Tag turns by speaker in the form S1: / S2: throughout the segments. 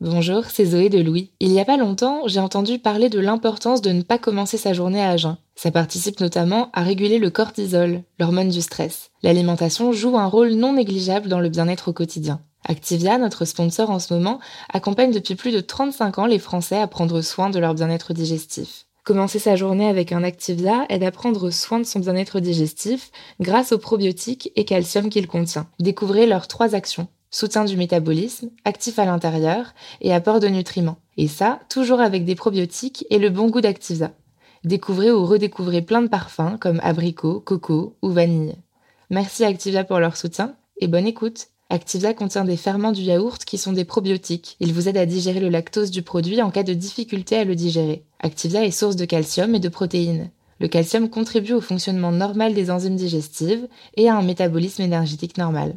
S1: Bonjour, c'est Zoé de Louis. Il n'y a pas longtemps, j'ai entendu parler de l'importance de ne pas commencer sa journée à jeun. Ça participe notamment à réguler le cortisol, l'hormone du stress. L'alimentation joue un rôle non négligeable dans le bien-être au quotidien. Activia, notre sponsor en ce moment, accompagne depuis plus de 35 ans les Français à prendre soin de leur bien-être digestif. Commencer sa journée avec un Activia aide à prendre soin de son bien-être digestif grâce aux probiotiques et calcium qu'il contient. Découvrez leurs trois actions soutien du métabolisme, actif à l'intérieur et apport de nutriments. Et ça, toujours avec des probiotiques et le bon goût d'Activia. Découvrez ou redécouvrez plein de parfums comme abricot, coco ou vanille. Merci Activia pour leur soutien et bonne écoute. Activia contient des ferments du yaourt qui sont des probiotiques. Ils vous aident à digérer le lactose du produit en cas de difficulté à le digérer. Activia est source de calcium et de protéines. Le calcium contribue au fonctionnement normal des enzymes digestives et à un métabolisme énergétique normal.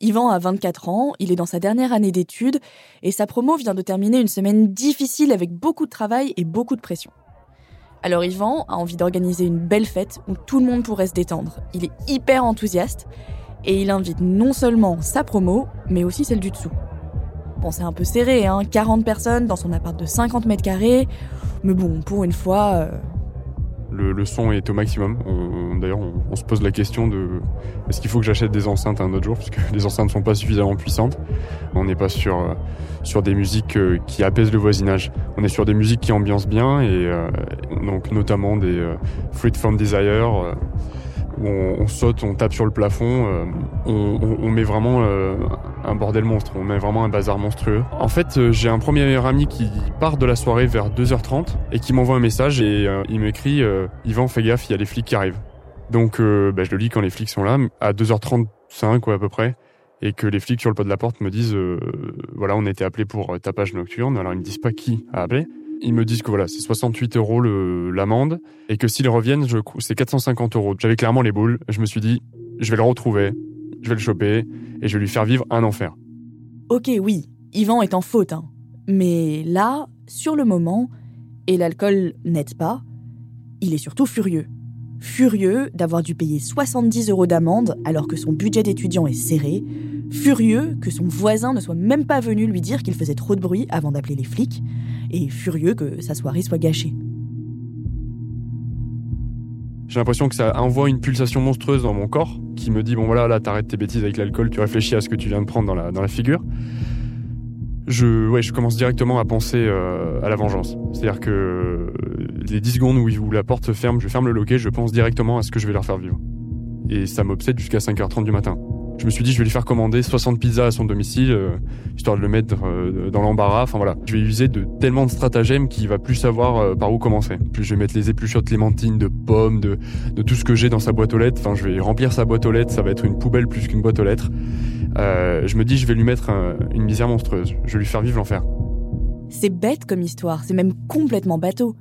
S2: Yvan a 24 ans, il est dans sa dernière année d'études et sa promo vient de terminer une semaine difficile avec beaucoup de travail et beaucoup de pression. Alors Yvan a envie d'organiser une belle fête où tout le monde pourrait se détendre. Il est hyper enthousiaste et il invite non seulement sa promo, mais aussi celle du dessous. Bon, c'est un peu serré, hein, 40 personnes dans son appart de 50 mètres carrés, mais bon, pour une fois, euh,
S3: le, son est au maximum. D'ailleurs, on, se pose la question de est-ce qu'il faut que j'achète des enceintes un autre jour, puisque les enceintes ne sont pas suffisamment puissantes. On n'est pas sur, euh, des musiques euh, qui apaisent le voisinage. On est sur des musiques qui ambiancent bien, et euh, donc notamment des Fruit from Desire on, saute, on tape sur le plafond, euh, on, met vraiment euh, un bordel monstre, on met vraiment un bazar monstrueux. En fait, euh, j'ai un premier ami qui part de la soirée vers 2h30 et qui m'envoie un message et il m'écrit Yvan, fais gaffe, il y a les flics qui arrivent. Donc bah, je le lis quand les flics sont là, à 2h35 quoi, à peu près, et que les flics sur le pas de la porte me disent voilà, on a été appelé pour tapage nocturne. Alors ils me disent pas qui a appelé. Ils me disent que voilà, c'est 68 euros l'amende et que s'ils reviennent, c'est 450 euros. J'avais clairement les boules. Je me suis dit, je vais le retrouver, je vais le choper et je vais lui faire vivre un enfer.
S2: Ok, oui, Yvan est en faute, hein. mais là, sur le moment, et l'alcool n'aide pas, il est surtout furieux. Furieux d'avoir dû payer 70 euros d'amende alors que son budget d'étudiant est serré, furieux que son voisin ne soit même pas venu lui dire qu'il faisait trop de bruit avant d'appeler les flics, et furieux que sa soirée soit gâchée.
S3: J'ai l'impression que ça envoie une pulsation monstrueuse dans mon corps qui me dit bon voilà là t'arrêtes tes bêtises avec l'alcool, tu réfléchis à ce que tu viens de prendre dans la, figure. Je, ouais, je commence directement à penser euh, à la vengeance. C'est-à-dire que euh, les 10 secondes où, où la porte se ferme, je ferme le loquet, je pense directement à ce que je vais leur faire vivre. Et ça m'obsède jusqu'à 5h30 du matin. Je me suis dit, je vais lui faire commander 60 pizzas à son domicile, euh, histoire de le mettre euh, dans l'embarras. Enfin voilà, je vais user de tellement de stratagèmes qu'il va plus savoir euh, par où commencer. Plus je vais mettre les épluchures de clémentine, de pommes, de, de tout ce que j'ai dans sa boîte aux lettres. Enfin, je vais remplir sa boîte aux lettres. Ça va être une poubelle plus qu'une boîte aux lettres. je me dis, je vais lui mettre une misère monstrueuse. Je vais lui faire vivre l'enfer.
S2: C'est bête comme histoire. C'est même complètement bateau.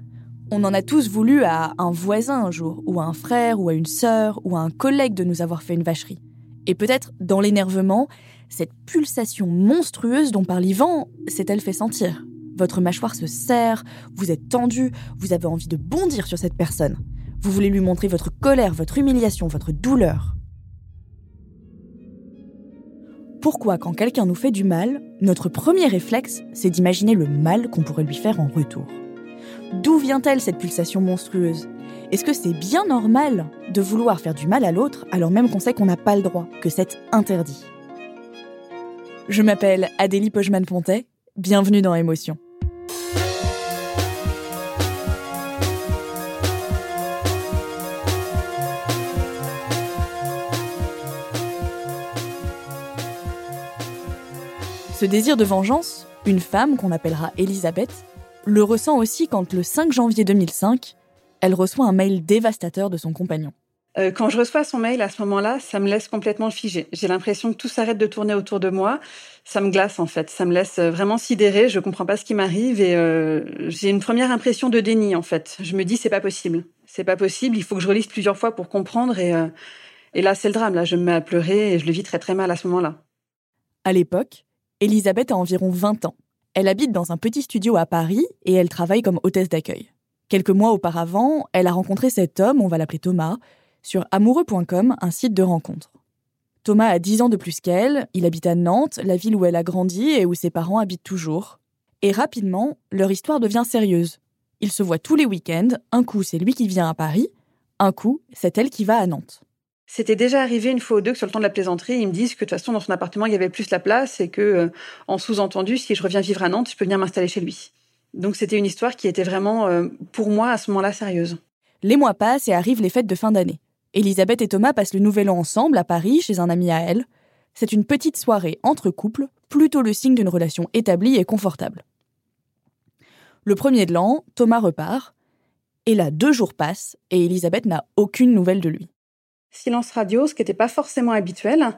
S2: On en a tous voulu à un voisin un jour, ou à un frère, ou à une sœur, ou à un collègue de nous avoir fait une vacherie. Et peut-être, dans l'énervement, cette pulsation monstrueuse dont parle Yvan s'est-elle fait sentir? Votre mâchoire se serre, vous êtes tendu, vous avez envie de bondir sur cette personne. Vous voulez lui montrer votre colère, votre humiliation, votre douleur. pourquoi quand quelqu'un nous fait du mal, notre premier réflexe, c'est d'imaginer le mal qu'on pourrait lui faire en retour? D'où vient-elle cette pulsation monstrueuse? Est-ce que c'est bien normal de vouloir faire du mal à l'autre alors même qu'on sait qu'on n'a pas le droit, que c'est interdit? Je m'appelle Adélie Pojman-Pontet, bienvenue dans Émotion. Ce désir de vengeance, une femme qu'on appellera Elisabeth, le ressent aussi quand le 5 janvier 2005, elle reçoit un mail dévastateur de son compagnon.
S4: Euh, quand je reçois son mail à ce moment-là, ça me laisse complètement figée. J'ai l'impression que tout s'arrête de tourner autour de moi. Ça me glace en fait. Ça me laisse euh, vraiment sidérée. Je comprends pas ce qui m'arrive et euh, j'ai une première impression de déni en fait. Je me dis c'est pas possible. C'est pas possible. Il faut que je relise plusieurs fois pour comprendre et et là c'est le drame. Là je me mets à pleurer et je le vis très très mal à ce moment-là.
S2: À l'époque, Elisabeth a environ 20 ans. Elle habite dans un petit studio à Paris et elle travaille comme hôtesse d'accueil. Quelques mois auparavant, elle a rencontré cet homme, on va l'appeler Thomas, sur amoureux.com, un site de rencontre. Thomas a 10 ans de plus qu'elle, il habite à Nantes, la ville où elle a grandi et où ses parents habitent toujours. Et rapidement, leur histoire devient sérieuse. Ils se voient tous les week-ends, un coup c'est lui qui vient à Paris, un coup c'est elle qui va à Nantes.
S4: C'était déjà arrivé une fois ou deux que sur le temps de la plaisanterie, ils me disent que de toute façon dans son appartement il y avait plus la place et que, euh, en sous-entendu, si je reviens vivre à Nantes, je peux venir m'installer chez lui. Donc c'était une histoire qui était vraiment, euh, pour moi, à ce moment-là, sérieuse.
S2: Les mois passent et arrivent les fêtes de fin d'année. Elisabeth et Thomas passent le nouvel an ensemble à Paris chez un ami à elle. C'est une petite soirée entre couples, plutôt le signe d'une relation établie et confortable. Le premier de l'an, Thomas repart. Et là, deux jours passent et Elisabeth n'a aucune nouvelle de lui
S4: silence radio, ce qui n'était pas forcément habituel.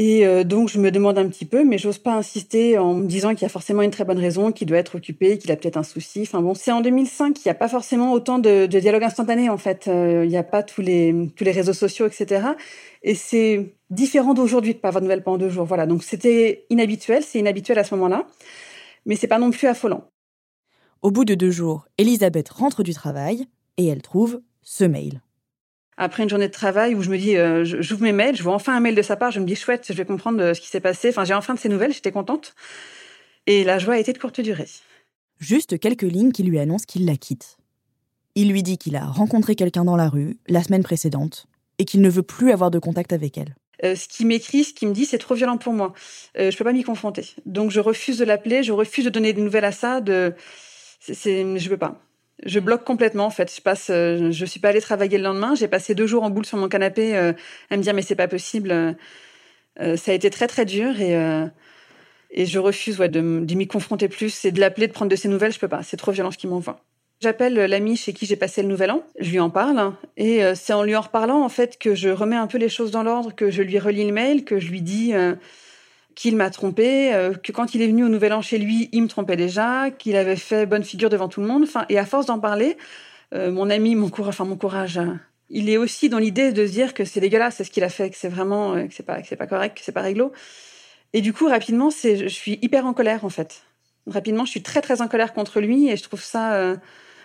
S4: Et euh, donc, je me demande un petit peu, mais j'ose pas insister en me disant qu'il y a forcément une très bonne raison, qu'il doit être occupé, qu'il a peut-être un souci. Enfin bon, c'est en 2005, il n'y a pas forcément autant de, dialogue instantané, en fait. Euh, il n'y a pas tous les, tous les réseaux sociaux, etc. Et c'est différent d'aujourd'hui de pas avoir de nouvelles pendant deux jours. Voilà. Donc, c'était inhabituel, c'est inhabituel à ce moment-là. Mais c'est pas non plus affolant.
S2: Au bout de deux jours, Elisabeth rentre du travail et elle trouve ce mail
S4: après une journée de travail où je me dis, euh, j'ouvre mes mails, je vois enfin un mail de sa part, je me dis chouette, je vais comprendre euh, ce qui s'est passé. Enfin, j'ai enfin de ses nouvelles, j'étais contente. Et la joie a été de courte durée.
S2: Juste quelques lignes qui lui annoncent qu'il la quitte. Il lui dit qu'il a rencontré quelqu'un dans la rue la semaine précédente et qu'il ne veut plus avoir de contact avec elle.
S4: Euh, ce qui m'écrit, ce qui me dit, c'est trop violent pour moi. Euh, je peux pas m'y confronter. Donc je refuse de l'appeler, je refuse de donner des nouvelles à ça. De, c'est, je veux pas je bloque complètement en fait. Je passe, euh, je suis pas allée travailler le lendemain. J'ai passé deux jours en boule sur mon canapé euh, à me dire mais c'est pas possible. Euh, ça a été très très dur et et je refuse ouais, de, m'y confronter plus et de l'appeler, de prendre de ses nouvelles. Je peux pas. C'est trop violent ce qu'il m'envoie. J'appelle l'ami chez qui j'ai passé le nouvel an. Je lui en parle et c'est en lui en reparlant en fait que je remets un peu les choses dans l'ordre, que je lui relis le mail, que je lui dis qu'il m'a trompé, euh, que quand il est venu au Nouvel An chez lui, il me trompait déjà, qu'il avait fait bonne figure devant tout le monde. Enfin, et à force d'en parler, euh, mon ami, mon courage, enfin mon courage, hein, il est aussi dans l'idée de se dire que c'est dégueulasse, c'est ce qu'il a fait, que c'est vraiment, euh, que c'est pas, que c'est pas correct, que c'est pas réglo. Et du coup, rapidement, c'est, je suis hyper en colère en fait. Rapidement, je suis très très en colère contre lui et je trouve ça,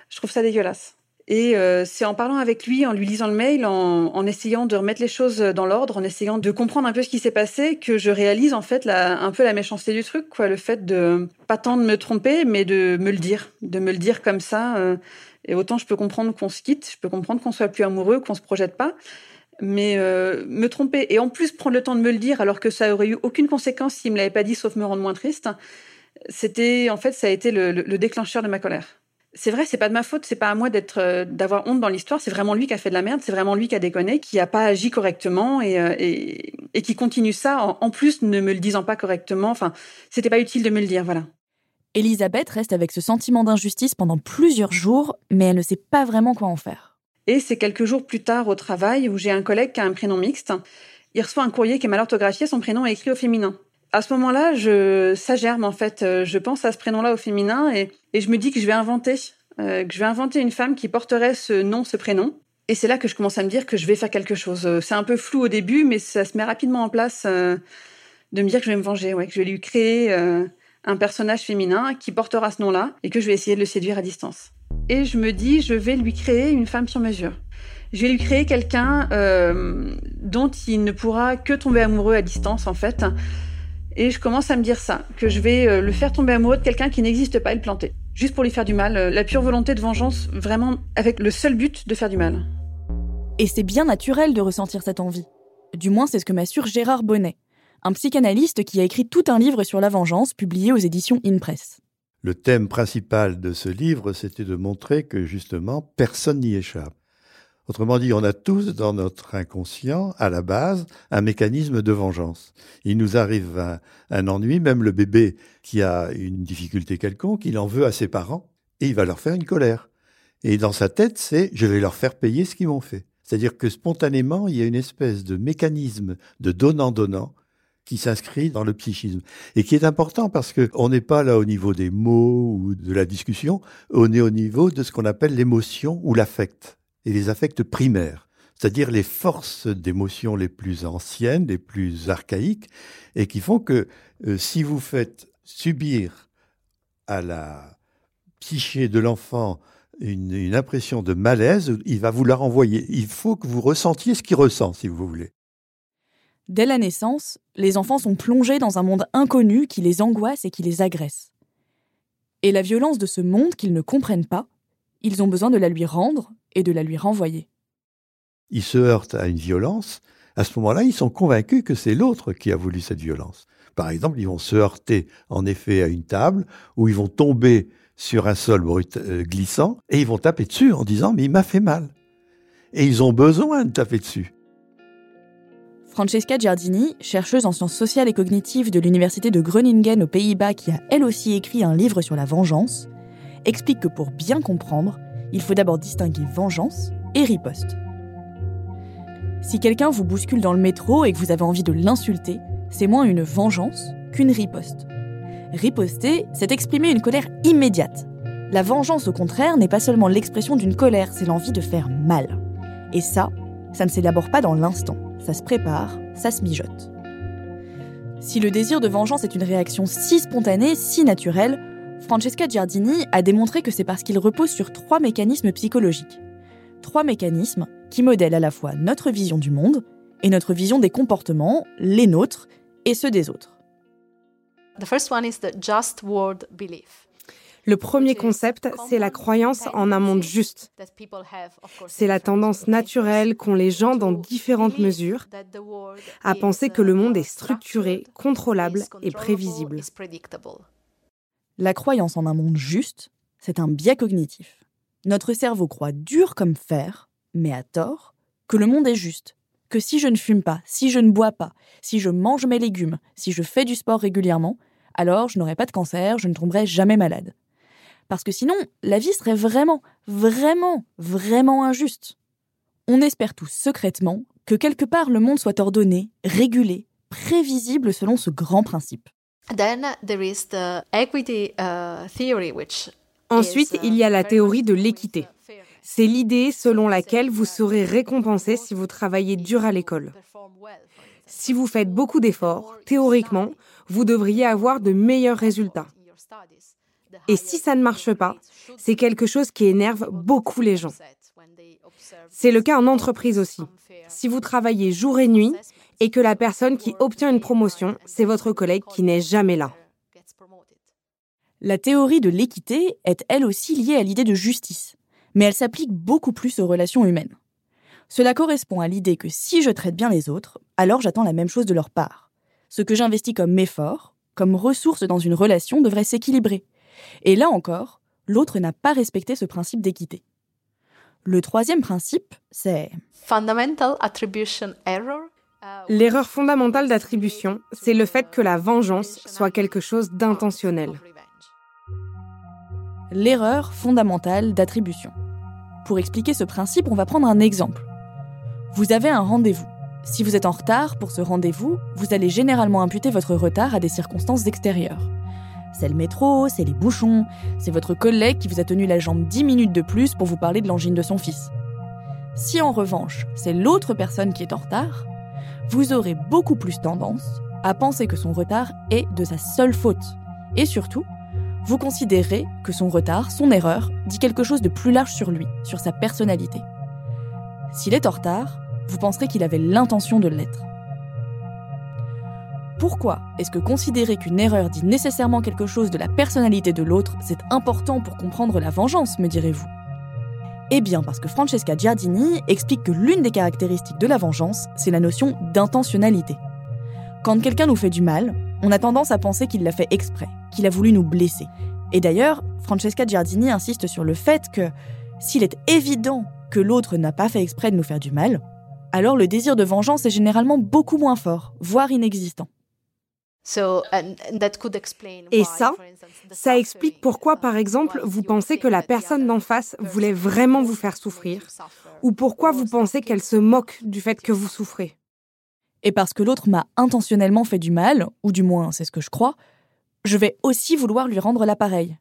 S4: je trouve ça dégueulasse. Et euh, c'est en parlant avec lui, en lui lisant le mail, en, en essayant de remettre les choses dans l'ordre, en essayant de comprendre un peu ce qui s'est passé, que je réalise en fait la, un peu la méchanceté du truc, quoi, le fait de pas tant de me tromper, mais de me le dire, de me le dire comme ça. Euh, et autant je peux comprendre qu'on se quitte, je peux comprendre qu'on soit plus amoureux, qu'on se projette pas, mais euh, me tromper et en plus prendre le temps de me le dire alors que ça aurait eu aucune conséquence s'il me l'avait pas dit, sauf me rendre moins triste. C'était en fait ça a été le, le déclencheur de ma colère c'est vrai, c'est pas de ma faute, c'est pas à moi d'être, euh, d'avoir honte dans l'histoire. C'est vraiment lui qui a fait de la merde, c'est vraiment lui qui a déconné, qui a pas agi correctement et, euh, et, et qui continue ça en, plus ne me le disant pas correctement. Enfin, c'était pas utile de me le dire, voilà.
S2: Elisabeth reste avec ce sentiment d'injustice pendant plusieurs jours, mais elle ne sait pas vraiment quoi en faire.
S4: Et c'est quelques jours plus tard au travail où j'ai un collègue qui a un prénom mixte. Il reçoit un courrier qui est mal orthographié, son prénom est écrit au féminin à ce moment-là, ça germe en fait. Euh, je pense à ce prénom-là au féminin et, je me dis que je vais inventer, euh, que je vais inventer une femme qui porterait ce nom, ce prénom. Et c'est là que je commence à me dire que je vais faire quelque chose. Euh, c'est un peu flou au début, mais ça se met rapidement en place de me dire que je vais me venger, que je vais lui créer un personnage féminin qui portera ce nom-là et que je vais essayer de le séduire à distance. Et je me dis, je vais lui créer une femme sur mesure. Je vais lui créer quelqu'un dont il ne pourra que tomber amoureux à distance en fait. Et je commence à me dire ça, que je vais euh, le faire tomber amoureux de quelqu'un qui n'existe pas et le planter. Juste pour lui faire du mal, euh, la pure volonté de vengeance, vraiment avec le seul but de faire du mal.
S2: Et c'est bien naturel de ressentir cette envie. Du moins, c'est ce que m'assure Gérard Bonnet, un psychanalyste qui a écrit tout un livre sur la vengeance publié aux éditions InPress.
S5: Le thème principal de ce livre, c'était de montrer que justement, personne n'y échappe. Autrement dit, on a tous dans notre inconscient, à la base, un mécanisme de vengeance. Il nous arrive un, ennui, même le bébé qui a une difficulté quelconque, il en veut à ses parents et il va leur faire une colère. Et dans sa tête, c'est je vais leur faire payer ce qu'ils m'ont fait. C'est-à-dire que spontanément, il y a une espèce de mécanisme de donnant-donnant qui s'inscrit dans le psychisme et qui est important parce que on n'est pas là au niveau des mots ou de la discussion, on est au niveau de ce qu'on appelle l'émotion ou l'affect et les affects primaires, c'est-à-dire les forces d'émotion les plus anciennes, les plus archaïques, et qui font que euh, si vous faites subir à la psyché de l'enfant une, une, impression de malaise, il va vous la renvoyer. Il faut que vous ressentiez ce qu'il ressent, si vous voulez.
S2: Dès la naissance, les enfants sont plongés dans un monde inconnu qui les angoisse et qui les agresse. Et la violence de ce monde qu'ils ne comprennent pas, ils ont besoin de la lui rendre et de la lui renvoyer.
S5: Ils se heurtent à une violence. À ce moment-là, ils sont convaincus que c'est l'autre qui a voulu cette violence. Par exemple, ils vont se heurter en effet à une table ou ils vont tomber sur un sol brut, euh, glissant et ils vont taper dessus en disant mais il m'a fait mal. Et ils ont besoin de taper dessus.
S2: Francesca Giardini, chercheuse en sciences sociales et cognitives de l'université de Groningen aux Pays-Bas qui a elle aussi écrit un livre sur la vengeance, explique que pour bien comprendre, il faut d'abord distinguer vengeance et riposte. Si quelqu'un vous bouscule dans le métro et que vous avez envie de l'insulter, c'est moins une vengeance qu'une riposte. Riposter, c'est exprimer une colère immédiate. La vengeance, au contraire, n'est pas seulement l'expression d'une colère, c'est l'envie de faire mal. Et ça, ça ne s'élabore pas dans l'instant. Ça se prépare, ça se mijote. Si le désir de vengeance est une réaction si spontanée, si naturelle, Francesca Giardini a démontré que c'est parce qu'il repose sur trois mécanismes psychologiques. Trois mécanismes qui modèlent à la fois notre vision du monde et notre vision des comportements, les nôtres et ceux des autres.
S6: Le premier concept, c'est la croyance en un monde juste. C'est la tendance naturelle qu'ont les gens dans différentes mesures à penser que le monde est structuré, contrôlable et prévisible.
S2: La croyance en un monde juste, c'est un biais cognitif. Notre cerveau croit dur comme fer, mais à tort, que le monde est juste, que si je ne fume pas, si je ne bois pas, si je mange mes légumes, si je fais du sport régulièrement, alors je n'aurai pas de cancer, je ne tomberai jamais malade. Parce que sinon, la vie serait vraiment, vraiment, vraiment injuste. On espère tous secrètement que quelque part le monde soit ordonné, régulé, prévisible selon ce grand principe.
S6: Ensuite, il y a la théorie de l'équité. C'est l'idée selon laquelle vous serez récompensé si vous travaillez dur à l'école. Si vous faites beaucoup d'efforts, théoriquement, vous devriez avoir de meilleurs résultats. Et si ça ne marche pas, c'est quelque chose qui énerve beaucoup les gens. C'est le cas en entreprise aussi. Si vous travaillez jour et nuit et que la personne qui obtient une promotion, c'est votre collègue qui n'est jamais là.
S2: La théorie de l'équité est elle aussi liée à l'idée de justice, mais elle s'applique beaucoup plus aux relations humaines. Cela correspond à l'idée que si je traite bien les autres, alors j'attends la même chose de leur part. Ce que j'investis comme effort, comme ressource dans une relation devrait s'équilibrer. Et là encore, l'autre n'a pas respecté ce principe d'équité. Le troisième principe, c'est
S6: L'erreur fondamentale d'attribution, c'est le fait que la vengeance soit quelque chose d'intentionnel.
S2: L'erreur fondamentale d'attribution. Pour expliquer ce principe, on va prendre un exemple. Vous avez un rendez-vous. Si vous êtes en retard pour ce rendez-vous, vous allez généralement imputer votre retard à des circonstances extérieures. C'est le métro, c'est les bouchons, c'est votre collègue qui vous a tenu la jambe 10 minutes de plus pour vous parler de l'angine de son fils. Si en revanche, c'est l'autre personne qui est en retard, vous aurez beaucoup plus tendance à penser que son retard est de sa seule faute. Et surtout, vous considérez que son retard, son erreur, dit quelque chose de plus large sur lui, sur sa personnalité. S'il est en retard, vous penserez qu'il avait l'intention de l'être. Pourquoi est-ce que considérer qu'une erreur dit nécessairement quelque chose de la personnalité de l'autre, c'est important pour comprendre la vengeance, me direz-vous? Eh bien parce que Francesca Giardini explique que l'une des caractéristiques de la vengeance, c'est la notion d'intentionnalité. Quand quelqu'un nous fait du mal, on a tendance à penser qu'il l'a fait exprès, qu'il a voulu nous blesser. Et d'ailleurs, Francesca Giardini insiste sur le fait que s'il est évident que l'autre n'a pas fait exprès de nous faire du mal, alors le désir de vengeance est généralement beaucoup moins fort, voire inexistant.
S6: Et ça, ça explique pourquoi, par exemple, vous pensez que la personne d'en face voulait vraiment vous faire souffrir, ou pourquoi vous pensez qu'elle se moque du fait que vous souffrez?
S2: Et parce que l'autre m'a intentionnellement fait du mal, ou du moins c'est ce que je crois, je vais aussi vouloir lui rendre l'appareil.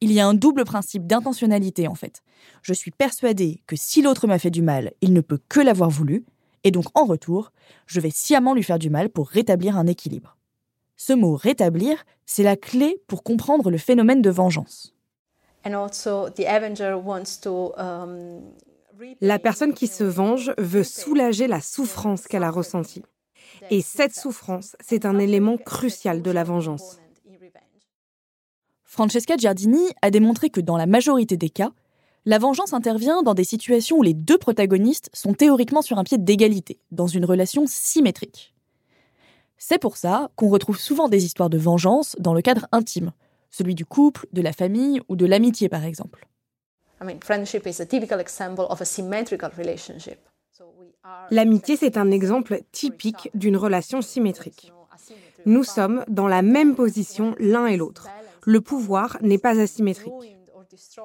S2: Il y a un double principe d'intentionnalité en fait. Je suis persuadée que si l'autre m'a fait du mal, il ne peut que l'avoir voulu, et donc en retour, je vais sciemment lui faire du mal pour rétablir un équilibre. Ce mot rétablir, c'est la clé pour comprendre le phénomène de vengeance.
S6: Um, la personne qui se venge veut soulager la souffrance qu'elle a ressentie. Et cette souffrance, c'est un élément crucial de la vengeance.
S2: Francesca Giardini a démontré que dans la majorité des cas, la vengeance intervient dans des situations où les deux protagonistes sont théoriquement sur un pied d'égalité, dans une relation symétrique. C'est pour ça qu'on retrouve souvent des histoires de vengeance dans le cadre intime, celui du couple, de la famille ou de l'amitié par exemple.
S6: L'amitié, c'est un exemple typique d'une relation symétrique. Nous sommes dans la même position l'un et l'autre. Le pouvoir n'est pas asymétrique.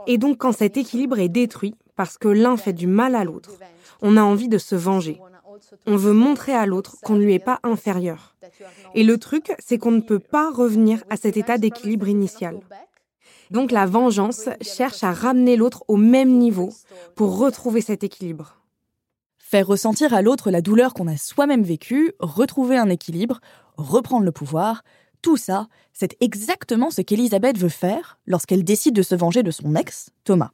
S6: Et donc quand cet équilibre est détruit parce que l'un fait du mal à l'autre, on a envie de se venger. On veut montrer à l'autre qu'on ne lui est pas inférieur. Et le truc, c'est qu'on ne peut pas revenir à cet état d'équilibre initial. Donc la vengeance cherche à ramener l'autre au même niveau pour retrouver cet équilibre.
S2: Faire ressentir à l'autre la douleur qu'on a soi-même vécue, retrouver un équilibre, reprendre le pouvoir, tout ça, c'est exactement ce qu'Elisabeth veut faire lorsqu'elle décide de se venger de son ex, Thomas.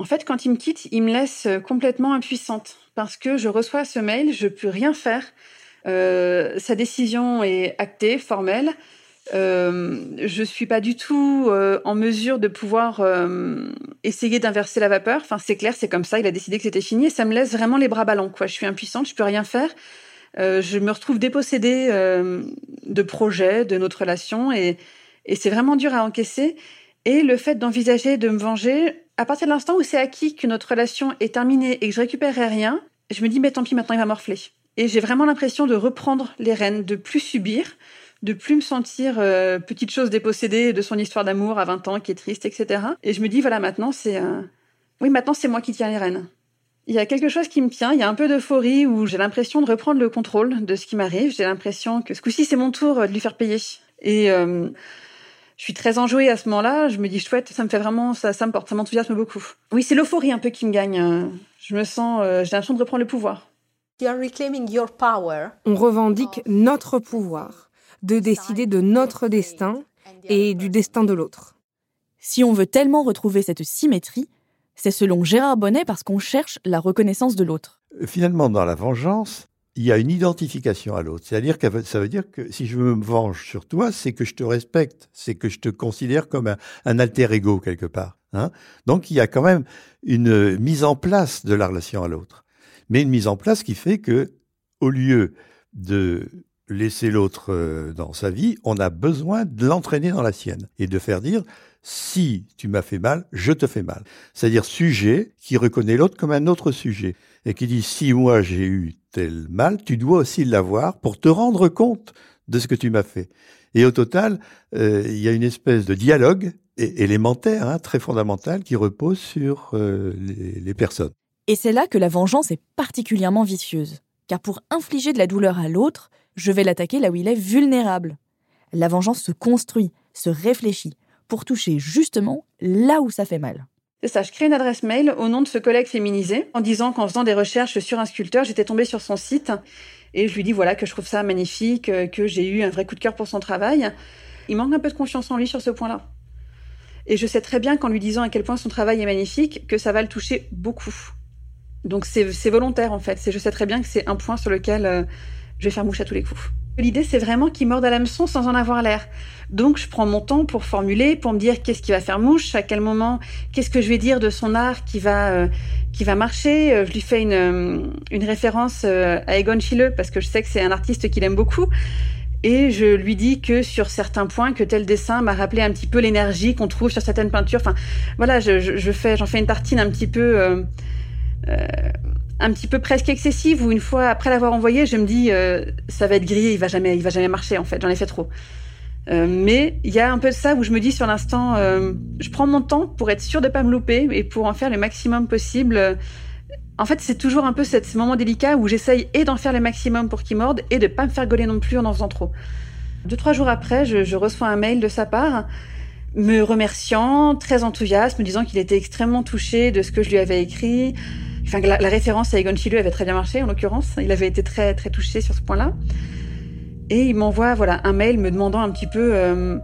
S4: En fait, quand il me quitte, il me laisse euh, complètement impuissante parce que je reçois ce mail, je peux rien faire. Euh, sa décision est actée, formelle. Euh, je suis pas du tout euh, en mesure de pouvoir essayer d'inverser la vapeur. Enfin, c'est clair, c'est comme ça. Il a décidé que c'était fini et ça me laisse vraiment les bras ballants. Quoi, je suis impuissante, je peux rien faire. Je me retrouve dépossédée de projets, de notre relation, et c'est vraiment dur à encaisser. Et le fait d'envisager de me venger, à partir de l'instant où c'est acquis que notre relation est terminée et que je récupérerai rien, je me dis, mais tant pis, maintenant il va morfler. Et j'ai vraiment l'impression de reprendre les rênes, de plus subir, de plus me sentir euh, petite chose dépossédée de son histoire d'amour à 20 ans qui est triste, etc. Et je me dis, voilà, maintenant c'est... Oui, maintenant c'est moi qui tiens les rênes il y a quelque chose qui me tient, il y a un peu d'euphorie où j'ai l'impression de reprendre le contrôle de ce qui m'arrive. J'ai l'impression que ce coup-ci, c'est mon tour de lui faire payer. Et euh, je suis très enjouée à ce moment-là. Je me dis chouette, ça me fait vraiment, ça, ça me porte, ça m'enthousiasme beaucoup. Oui, c'est l'euphorie un peu qui me gagne. Je me sens, euh, j'ai l'impression de reprendre le pouvoir.
S6: On revendique notre pouvoir, de décider de notre destin et du destin de l'autre.
S2: Si on veut tellement retrouver cette symétrie, c'est selon Gérard Bonnet parce qu'on cherche la reconnaissance de l'autre.
S5: Finalement, dans la vengeance, il y a une identification à l'autre. C'est-à-dire que ça veut dire que si je me venge sur toi, c'est que je te respecte, c'est que je te considère comme un, alter ego quelque part. Hein. Donc il y a quand même une mise en place de la relation à l'autre, mais une mise en place qui fait que, au lieu de laisser l'autre euh, dans sa vie, on a besoin de l'entraîner dans la sienne et de faire dire si tu m'as fait mal, je te fais mal. C'est-à-dire sujet qui reconnaît l'autre comme un autre sujet et qui dit si moi j'ai eu tel mal, tu dois aussi l'avoir pour te rendre compte de ce que tu m'as fait. Et au total, euh, il y a une espèce de dialogue élémentaire, hein, très fondamental, qui repose sur euh, les, les personnes.
S2: Et c'est là que la vengeance est particulièrement vicieuse. Car pour infliger de la douleur à l'autre, je vais l'attaquer là où il est vulnérable. La vengeance se construit, se réfléchit, pour toucher justement là où ça fait mal.
S4: C'est ça, je crée une adresse mail au nom de ce collègue féminisé en disant qu'en faisant des recherches sur un sculpteur, j'étais tombée sur son site et je lui dis voilà que je trouve ça magnifique, que j'ai eu un vrai coup de cœur pour son travail. Il manque un peu de confiance en lui sur ce point-là. Et je sais très bien qu'en lui disant à quel point son travail est magnifique, que ça va le toucher beaucoup. Donc c'est volontaire en fait. Je sais très bien que c'est un point sur lequel euh, je vais faire mouche à tous les coups. L'idée, c'est vraiment qu'il morde à l'hameçon sans en avoir l'air. Donc, je prends mon temps pour formuler, pour me dire qu'est-ce qui va faire mouche, à quel moment, qu'est-ce que je vais dire de son art qui va, euh, qui va marcher. Euh, je lui fais une, une référence à Egon Schiele parce que je sais que c'est un artiste qu'il aime beaucoup. Et je lui dis que sur certains points, que tel dessin m'a rappelé un petit peu l'énergie qu'on trouve sur certaines peintures. Enfin, voilà, je, je, fais, j'en fais une tartine un petit peu euh, un petit peu presque excessive où une fois après l'avoir envoyé, je me dis euh, ça va être grillé, il va jamais, il va jamais marcher en fait. J'en ai fait trop. Euh, mais il y a un peu de ça où je me dis sur l'instant, je prends mon temps pour être sûr de pas me louper et pour en faire le maximum possible. En fait, c'est toujours un peu ce moment délicat où j'essaye et d'en faire le maximum pour qu'il morde et de pas me faire gauler non plus en en faisant trop. Deux trois jours après, je reçois un mail de sa part me remerciant, très enthousiaste, me disant qu'il était extrêmement touché de ce que je lui avais écrit, Enfin, la, référence à Egon Schiele avait très bien marché en l'occurrence. Il avait été très très touché sur ce point-là. Et il m'envoie voilà un mail me demandant un petit peu, euh,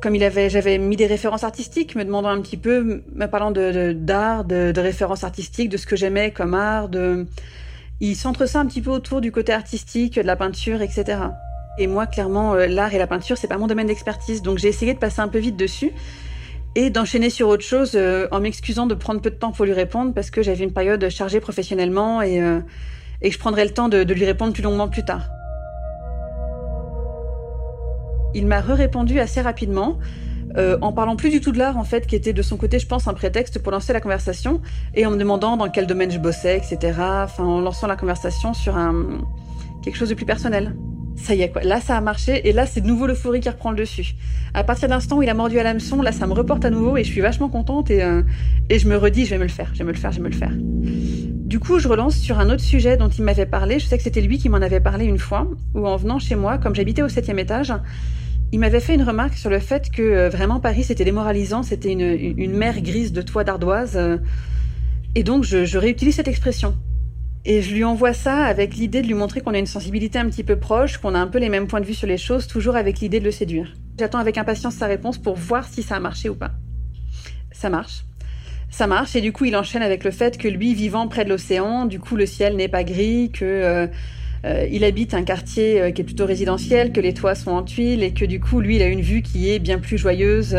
S4: comme il avait, j'avais mis des références artistiques, me demandant un petit peu, me parlant de d'art, de, références artistiques, de ce que j'aimais comme art. De, il centre ça un petit peu autour du côté artistique, de la peinture, etc. Et moi, clairement, euh, l'art et la peinture, c'est pas mon domaine d'expertise, donc j'ai essayé de passer un peu vite dessus et d'enchaîner sur autre chose euh, en m'excusant de prendre peu de temps pour lui répondre parce que j'avais une période chargée professionnellement et, euh, et que je prendrais le temps de, lui répondre plus longuement plus tard. Il m'a re-répondu assez rapidement, euh, en parlant plus du tout de l'art en fait, qui était de son côté, je pense, un prétexte pour lancer la conversation, et en me demandant dans quel domaine je bossais, etc. Enfin, en lançant la conversation sur un quelque chose de plus personnel ça y est quoi. Là, ça a marché et là, c'est de nouveau l'euphorie qui reprend le dessus. À partir d'instant où il a mordu à l'hameçon, là, ça me reporte à nouveau et je suis vachement contente et, euh, et je me redis, je vais me le faire, je vais me le faire, je vais me le faire. Du coup, je relance sur un autre sujet dont il m'avait parlé. Je sais que c'était lui qui m'en avait parlé une fois, où en venant chez moi, comme j'habitais au septième étage, il m'avait fait une remarque sur le fait que euh, vraiment Paris c'était démoralisant, c'était une, mer grise de toits d'ardoise. Euh, et donc je réutilise cette expression. Et je lui envoie ça avec l'idée de lui montrer qu'on a une sensibilité un petit peu proche, qu'on a un peu les mêmes points de vue sur les choses, toujours avec l'idée de le séduire. J'attends avec impatience sa réponse pour voir si ça a marché ou pas. Ça marche. Ça marche et du coup il enchaîne avec le fait que lui vivant près de l'océan, du coup le ciel n'est pas gris, que euh, euh, il habite un quartier euh, qui est plutôt résidentiel, que les toits sont en tuiles et que du coup lui il a une vue qui est bien plus joyeuse,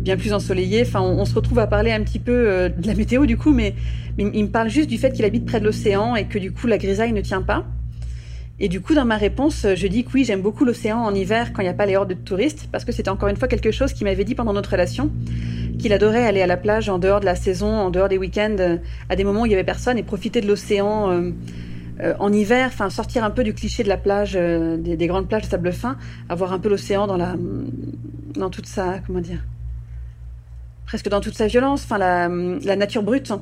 S4: bien plus ensoleillée. Enfin on, se retrouve à parler un petit peu de la météo du coup, mais il me parle juste du fait qu'il habite près de l'océan et que du coup la grisaille ne tient pas. Et du coup, dans ma réponse, je dis que oui, j'aime beaucoup l'océan en hiver quand il n'y a pas les hordes de touristes, parce que c'était encore une fois quelque chose qu'il m'avait dit pendant notre relation, qu'il adorait aller à la plage en dehors de la saison, en dehors des week-ends, à des moments où il y avait personne, et profiter de l'océan euh, en hiver, enfin sortir un peu du cliché de la plage, euh, des, grandes plages de sable fin, avoir un peu l'océan dans la, dans toute sa, comment presque dans toute sa violence, enfin la, nature brute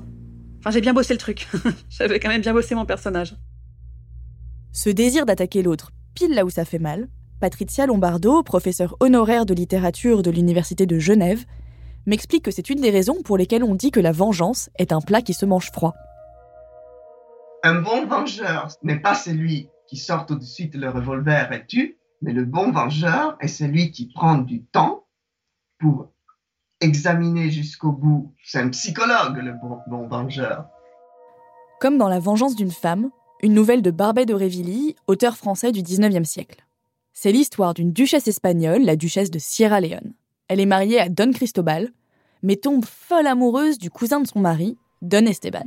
S4: j'ai bien bossé le truc. J'avais quand même bien bossé mon personnage.
S2: Ce désir d'attaquer l'autre, pile là où ça fait mal, Patricia Lombardo, professeure honoraire de littérature de l'Université de Genève, m'explique que c'est une des raisons pour lesquelles on dit que la vengeance est un plat qui se mange froid.
S7: Un bon vengeur n'est pas celui qui sort tout de suite le revolver et tue, mais le bon vengeur est celui qui prend du temps pour examiner jusqu'au bout. C'est un psychologue, le bon, vengeur.
S2: Comme dans La vengeance d'une femme, une nouvelle de Barbet d'Aurevilly, auteur français du 19e siècle. C'est l'histoire d'une duchesse espagnole, la duchesse de Sierra Leone. Elle est mariée à Don Cristobal, mais tombe folle amoureuse du cousin de son mari, Don Esteban.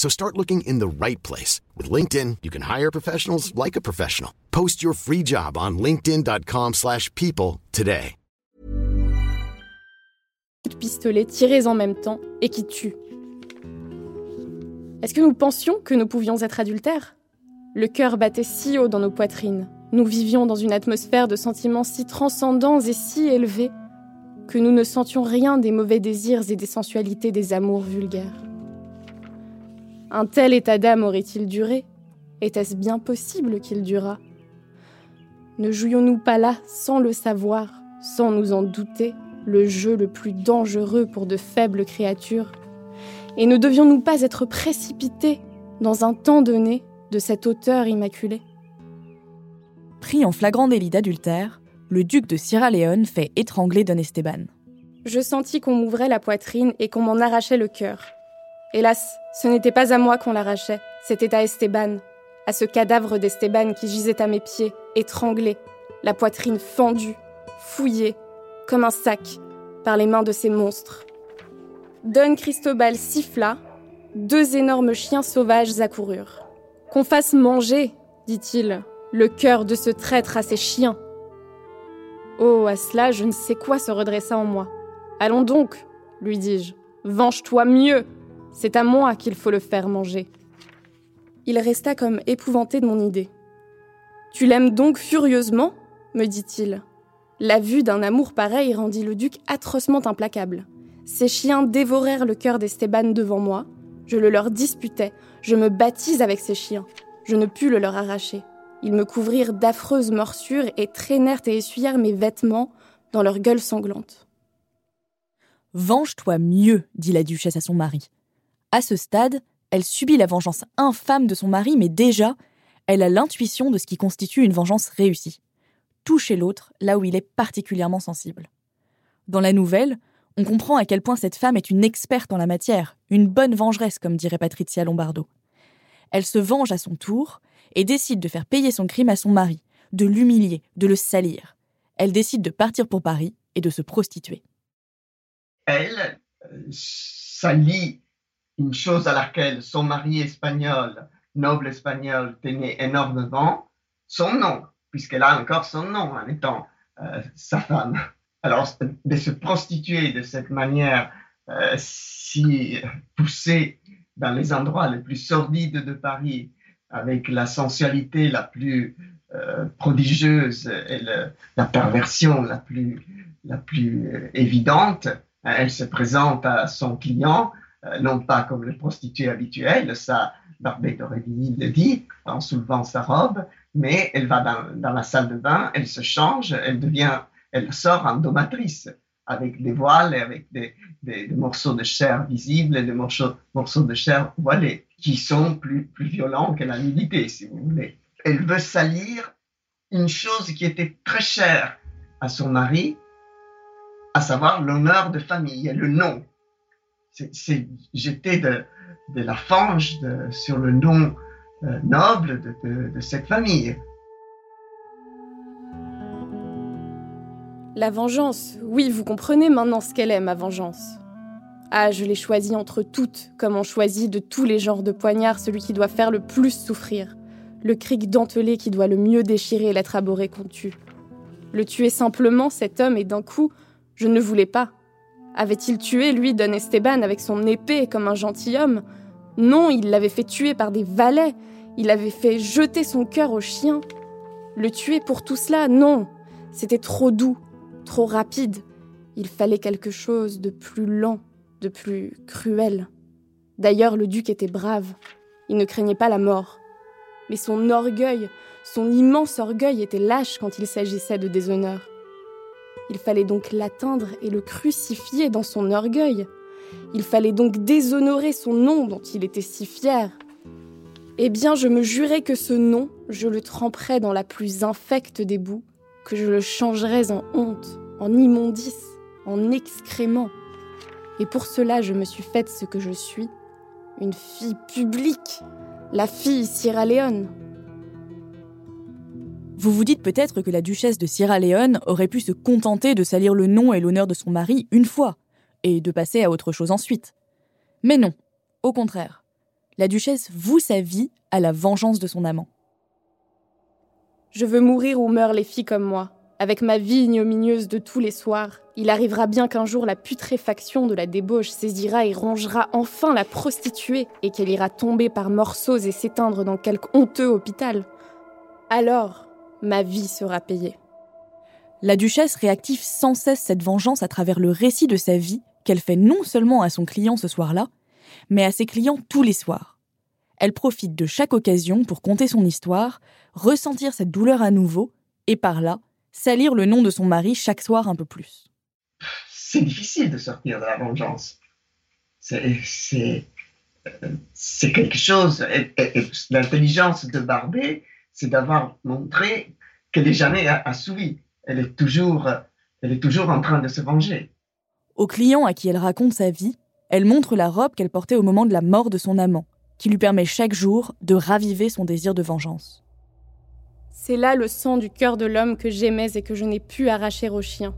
S8: So start looking in the right place. With LinkedIn, you can hire professionals like a professional. Post your free job on linkedin.com slash people today.
S9: pistolets tirés en même temps et qui tuent. Est-ce que nous pensions que nous pouvions être adultères? Le cœur battait si haut dans nos poitrines, nous vivions dans une atmosphère de sentiments si transcendants et si élevés que nous ne sentions rien des mauvais désirs et des sensualités des amours vulgaires. Un tel état d'âme aurait-il duré? Était-ce bien possible qu'il durât? Ne jouions-nous pas là, sans le savoir, sans nous en douter, le jeu le plus dangereux pour de faibles créatures? Et ne devions-nous pas être précipités, dans un temps donné, de cette hauteur immaculée?
S2: Pris en flagrant délit d'adultère, le duc de Sierra Leone fait étrangler Don Esteban.
S9: Je sentis qu'on m'ouvrait la poitrine et qu'on m'en arrachait le cœur. Hélas, ce n'était pas à moi qu'on l'arrachait, c'était à Esteban, à ce cadavre d'Esteban qui gisait à mes pieds, étranglé, la poitrine fendue, fouillée, comme un sac, par les mains de ces monstres. Don Cristobal siffla, deux énormes chiens sauvages accoururent. Qu'on fasse manger, dit-il, le cœur de ce traître à ses chiens. Oh, à cela, je ne sais quoi se redressa en moi. Allons donc, lui dis-je, venge-toi mieux. C'est à moi qu'il faut le faire manger. Il resta comme épouvanté de mon idée. Tu l'aimes donc furieusement? me dit-il. La vue d'un amour pareil rendit le duc atrocement implacable. Ces chiens dévorèrent le cœur d'Esteban devant moi. Je le leur disputais. Je me battis avec ces chiens. Je ne pus le leur arracher. Ils me couvrirent d'affreuses morsures et traînèrent et essuyèrent mes vêtements dans leurs gueules sanglantes.
S2: Venge-toi mieux, dit la duchesse à son mari. À ce stade, elle subit la vengeance infâme de son mari, mais déjà, elle a l'intuition de ce qui constitue une vengeance réussie. Toucher l'autre là où il est particulièrement sensible. Dans la nouvelle, on comprend à quel point cette femme est une experte en la matière, une bonne vengeresse, comme dirait Patricia Lombardo. Elle se venge à son tour et décide de faire payer son crime à son mari, de l'humilier, de le salir. Elle décide de partir pour Paris et de se prostituer.
S7: Elle euh, une chose à laquelle son mari espagnol, noble espagnol, tenait énormément, son nom, puisqu'elle a encore son nom en étant euh, sa femme. Alors, de se prostituer de cette manière euh, si poussée dans les endroits les plus sordides de Paris, avec la sensualité la plus euh, prodigieuse et la perversion la plus, la plus évidente, elle se présente à son client non pas comme le prostituée habituel, ça Barbet d'Aurevilly le dit, en soulevant sa robe, mais elle va dans, dans, la salle de bain, elle se change, elle devient, elle sort en domatrice, avec des voiles et avec des, des, des morceaux de chair visibles et des morceaux, morceaux de chair voilés, qui sont plus, plus violents que la nudité, si vous voulez. Elle veut salir une chose qui était très chère à son mari, à savoir l'honneur de famille et le nom jeter de, de, la fange sur le nom euh, noble de, de cette famille.
S9: La vengeance, oui, vous comprenez maintenant ce qu'elle est, ma vengeance. Ah, je l'ai choisie entre toutes, comme on choisit de tous les genres de poignards celui qui doit faire le plus souffrir, le cric dentelé qui doit le mieux déchirer l'être abhorré qu'on tue. Le tuer simplement, cet homme, et d'un coup, je ne voulais pas. Avait-il tué, lui, Don Esteban, avec son épée comme un gentilhomme? Non, il l'avait fait tuer par des valets. Il avait fait jeter son cœur au chien. Le tuer pour tout cela? Non. C'était trop doux, trop rapide. Il fallait quelque chose de plus lent, de plus cruel. D'ailleurs, le duc était brave. Il ne craignait pas la mort. Mais son orgueil, son immense orgueil était lâche quand il s'agissait de déshonneur. Il fallait donc l'atteindre et le crucifier dans son orgueil. Il fallait donc déshonorer son nom dont il était si fier. Eh bien, je me jurais que ce nom, je le tremperais dans la plus infecte des boues, que je le changerais en honte, en immondice, en excrément. Et pour cela, je me suis faite ce que je suis, une fille publique, la fille Sierra Leone.
S2: Vous vous dites peut-être que la duchesse de Sierra Leone aurait pu se contenter de salir le nom et l'honneur de son mari une fois, et de passer à autre chose ensuite. Mais non, au contraire. La duchesse voue sa vie à la vengeance de son amant.
S9: Je veux mourir où meurent les filles comme moi. Avec ma vie ignominieuse de tous les soirs, il arrivera bien qu'un jour la putréfaction de la débauche saisira et rongera enfin la prostituée et qu'elle ira tomber par morceaux et s'éteindre dans quelque honteux hôpital. Alors, ma vie sera payée.
S2: La duchesse réactive sans cesse cette vengeance à travers le récit de sa vie qu'elle fait non seulement à son client ce soir-là, mais à ses clients tous les soirs. Elle profite de chaque occasion pour conter son histoire, ressentir cette douleur à nouveau, et par là, salir le nom de son mari chaque soir un peu plus.
S7: C'est difficile de sortir de la vengeance. C'est quelque chose. L'intelligence de Barbet, c'est d'avoir montré qu'elle n'est jamais assouvie. Elle est toujours, elle est toujours en train de se venger.
S2: Au client à qui elle raconte sa vie, elle montre la robe qu'elle portait au moment de la mort de son amant, qui lui permet chaque jour de raviver son désir de vengeance.
S9: C'est là le sang du cœur de l'homme que j'aimais et que je n'ai pu arracher au chien.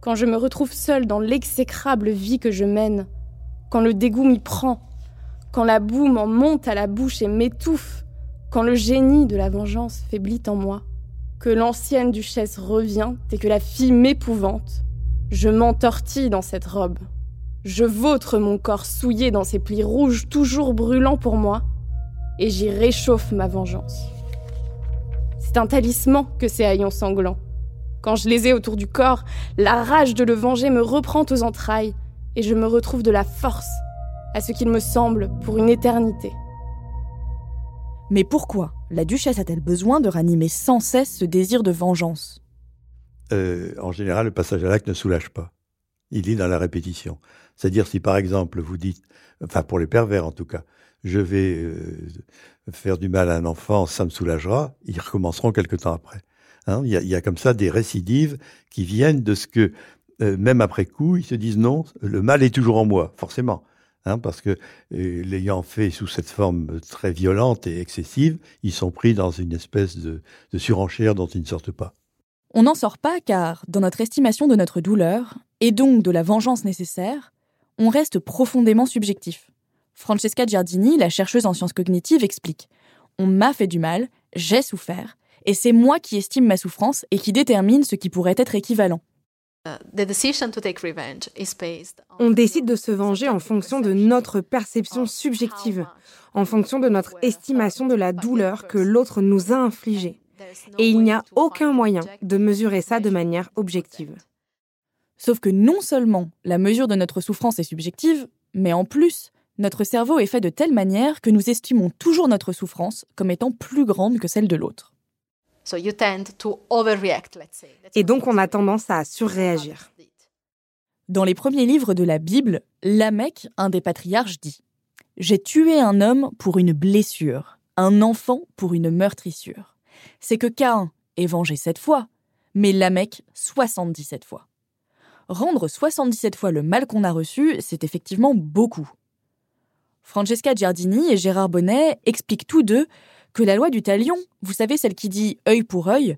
S9: Quand je me retrouve seule dans l'exécrable vie que je mène, quand le dégoût m'y prend, quand la boue m'en monte à la bouche et m'étouffe, quand le génie de la vengeance faiblit en moi, que l'ancienne duchesse revient et que la fille m'épouvante, je m'entortille dans cette robe. Je vautre mon corps souillé dans ces plis rouges toujours brûlants pour moi, et j'y réchauffe ma vengeance. C'est un talisman que ces haillons sanglants. Quand je les ai autour du corps, la rage de le venger me reprend aux entrailles, et je me retrouve de la force, à ce qu'il me semble, pour une éternité.
S2: Mais pourquoi la duchesse a-t-elle besoin de ranimer sans cesse ce désir de vengeance?
S5: Euh, En général, le passage à l'acte ne soulage pas. Il est dans la répétition. C'est-à-dire si par exemple vous dites, enfin pour les pervers en tout cas, je vais euh, faire du mal à un enfant, ça me soulagera, ils recommenceront quelque temps après. Hein, il, y a, comme ça des récidives qui viennent de ce que, euh, même après coup, ils se disent non, le mal est toujours en moi, forcément. Hein, parce que euh, l'ayant fait sous cette forme très violente et excessive, ils sont pris dans une espèce de, surenchère dont ils ne sortent pas.
S2: On n'en sort pas car, dans notre estimation de notre douleur, et donc de la vengeance nécessaire, on reste profondément subjectif. Francesca Giardini, la chercheuse en sciences cognitives, explique On m'a fait du mal, j'ai souffert, et c'est moi qui estime ma souffrance et qui détermine ce qui pourrait être équivalent.
S6: On décide de se venger en fonction de notre perception subjective, en fonction de notre estimation de la douleur que l'autre nous a infligée. Et il n'y a aucun moyen de mesurer ça de manière objective.
S2: Sauf que non seulement la mesure de notre souffrance est subjective, mais en plus, notre cerveau est fait de telle manière que nous estimons toujours notre souffrance comme étant plus grande que celle de l'autre.
S6: Et donc on a tendance à surréagir.
S2: Dans les premiers livres de la Bible, Lamech, un des patriarches, dit J'ai tué un homme pour une blessure, un enfant pour une meurtrissure. C'est que Caïn est vengé sept fois, mais Lamech 77 fois. Rendre 77 fois le mal qu'on a reçu, c'est effectivement beaucoup. Francesca Giardini et Gérard Bonnet expliquent tous deux la loi du talion, vous savez celle qui dit œil pour œil,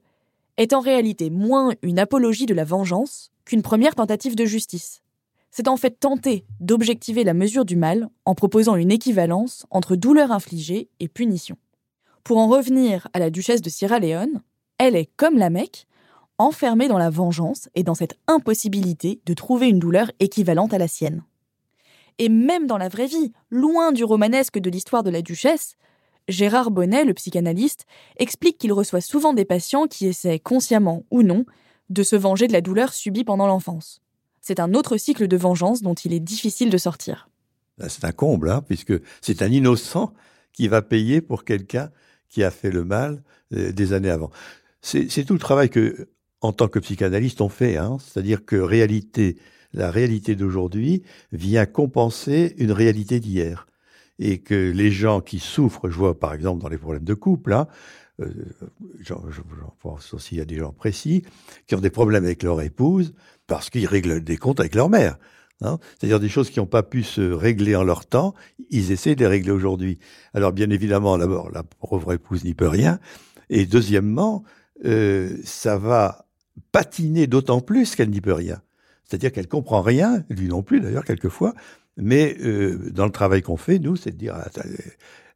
S2: est en réalité moins une apologie de la vengeance qu'une première tentative de justice. C'est en fait tenter d'objectiver la mesure du mal en proposant une équivalence entre douleur infligée et punition. Pour en revenir à la duchesse de Sierra Leone, elle est, comme la Mecque, enfermée dans la vengeance et dans cette impossibilité de trouver une douleur équivalente à la sienne. Et même dans la vraie vie, loin du romanesque de l'histoire de la duchesse, Gérard Bonnet, le psychanalyste, explique qu'il reçoit souvent des patients qui essaient, consciemment ou non, de se venger de la douleur subie pendant l'enfance. C'est un autre cycle de vengeance dont il est difficile de sortir.
S5: C'est un comble, hein, puisque c'est un innocent qui va payer pour quelqu'un qui a fait le mal euh, des années avant. C'est tout le travail que, en tant que psychanalyste, on fait. Hein, C'est-à-dire que la réalité d'aujourd'hui vient compenser une réalité d'hier et que les gens qui souffrent, je vois par exemple dans les problèmes de couple, hein, euh, j'en pense aussi à des gens précis, qui ont des problèmes avec leur épouse parce qu'ils règlent des comptes avec leur mère. Hein. C'est-à-dire des choses qui n'ont pas pu se régler en leur temps, ils essaient de les régler aujourd'hui. Alors bien évidemment, d'abord, la pauvre épouse n'y peut rien, et deuxièmement, euh, ça va patiner d'autant plus qu'elle n'y peut rien. C'est-à-dire qu'elle comprend rien, lui non plus d'ailleurs quelquefois, mais euh, dans le travail qu'on fait, nous, c'est de dire ah,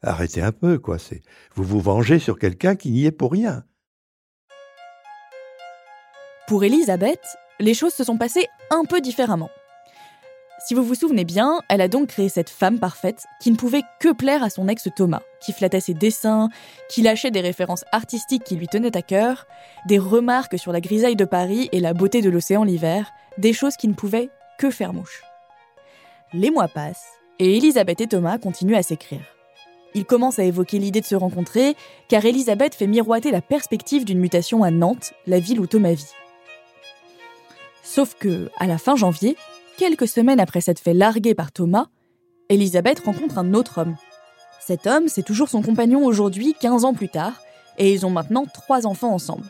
S5: arrêtez un peu, quoi. C'est vous vous vengez sur quelqu'un qui n'y est pour rien.
S2: Pour Elisabeth, les choses se sont passées un peu différemment. Si vous vous souvenez bien, elle a donc créé cette femme parfaite qui ne pouvait que plaire à son ex Thomas, qui flattait ses dessins, qui lâchait des références artistiques qui lui tenaient à cœur, des remarques sur la grisaille de Paris et la beauté de l'océan l'hiver, des choses qui ne pouvaient que faire mouche. Les mois passent, et Elisabeth et Thomas continuent à s'écrire. Il commence à évoquer l'idée de se rencontrer, car Elisabeth fait miroiter la perspective d'une mutation à Nantes, la ville où Thomas vit. Sauf que, à la fin janvier, quelques semaines après s'être fait larguer par Thomas, Elisabeth rencontre un autre homme. Cet homme, c'est toujours son compagnon aujourd'hui, 15 ans plus tard, et ils ont maintenant trois enfants ensemble.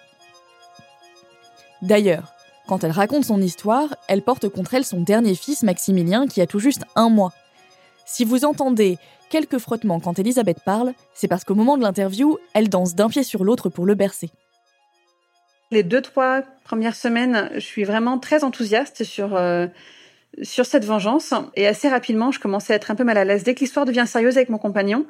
S2: D'ailleurs, quand elle raconte son histoire, elle porte contre elle son dernier fils, Maximilien, qui a tout juste un mois. Si vous entendez quelques frottements quand Elisabeth parle, c'est parce qu'au moment de l'interview, elle danse d'un pied sur l'autre pour le bercer.
S4: Les deux, trois premières semaines, je suis vraiment très enthousiaste sur, euh, cette vengeance. Et assez rapidement, je commence à être un peu mal à l'aise. Dès que l'histoire devient sérieuse avec mon compagnon,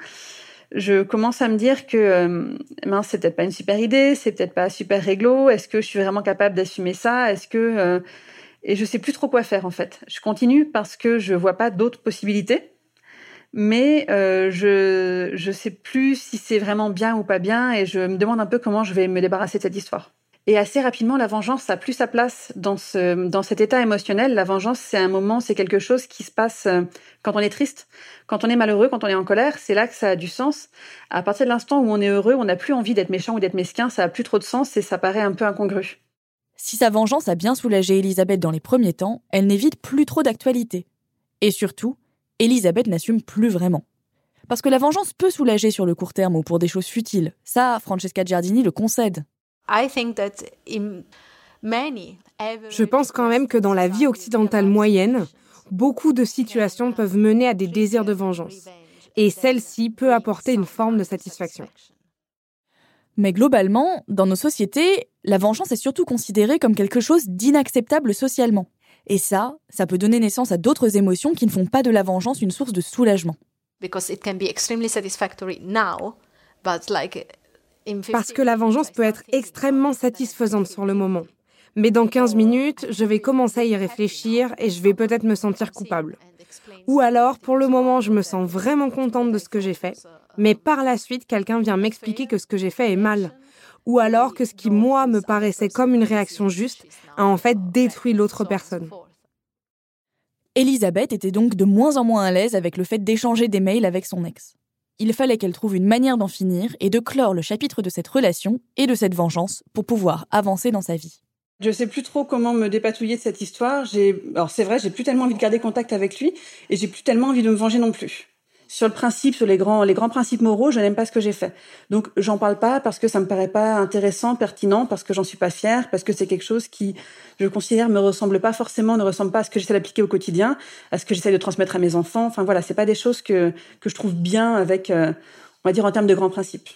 S4: je commence à me dire que euh, c'est peut-être pas une super idée, c'est peut-être pas super réglo. Est-ce que je suis vraiment capable d'assumer ça Est-ce que euh, et je sais plus trop quoi faire en fait. Je continue parce que je vois pas d'autres possibilités, mais euh, je je sais plus si c'est vraiment bien ou pas bien et je me demande un peu comment je vais me débarrasser de cette histoire. Et assez rapidement, la vengeance a plus sa place dans ce, dans cet état émotionnel. La vengeance, c'est un moment, c'est quelque chose qui se passe euh, quand on est triste, quand on est malheureux, quand on est en colère. C'est là que ça a du sens. À partir de l'instant où on est heureux, on n'a plus envie d'être méchant ou d'être mesquin. Ça a plus trop de sens et ça paraît un peu incongru.
S2: Si sa vengeance a bien soulagé Elisabeth dans les premiers temps, elle n'évite plus trop d'actualité. Et surtout, Elisabeth n'assume plus vraiment. Parce que la vengeance peut soulager sur le court terme ou pour des choses futiles. Ça, Francesca Giardini le concède.
S6: Je pense quand même que dans la vie occidentale moyenne, beaucoup de situations peuvent mener à des désirs de vengeance. Et celle-ci peut apporter une forme de satisfaction.
S2: Mais globalement, dans nos sociétés, la vengeance est surtout considérée comme quelque chose d'inacceptable socialement. Et ça, ça peut donner naissance à d'autres émotions qui ne font pas de la vengeance une source de soulagement.
S6: Because parce que la vengeance peut être extrêmement satisfaisante sur le moment. Mais dans 15 minutes, je vais commencer à y réfléchir et je vais peut-être me sentir coupable. Ou alors, pour le moment, je me sens vraiment contente de ce que j'ai fait, mais par la suite, quelqu'un vient m'expliquer que ce que j'ai fait est mal. Ou alors que ce qui, moi, me paraissait comme une réaction juste, a en fait détruit l'autre personne.
S2: Elisabeth était donc de moins en moins à l'aise avec le fait d'échanger des mails avec son ex. Il fallait qu'elle trouve une manière d'en finir et de clore le chapitre de cette relation et de cette vengeance pour pouvoir avancer dans sa vie.
S4: Je sais plus trop comment me dépatouiller de cette histoire. J'ai, alors c'est vrai, j'ai plus tellement envie de garder contact avec lui et j'ai plus tellement envie de me venger non plus sur le principe, sur les grands, les grands principes moraux, je n'aime pas ce que j'ai fait. Donc, j'en parle pas parce que ça me paraît pas intéressant, pertinent, parce que j'en suis pas fière, parce que c'est quelque chose qui, je considère, me ressemble pas forcément, ne ressemble pas à ce que j'essaie d'appliquer au quotidien, à ce que j'essaie de transmettre à mes enfants. Enfin, voilà, c'est pas des choses que, que je trouve bien avec, euh, on va dire, en termes de grands principes.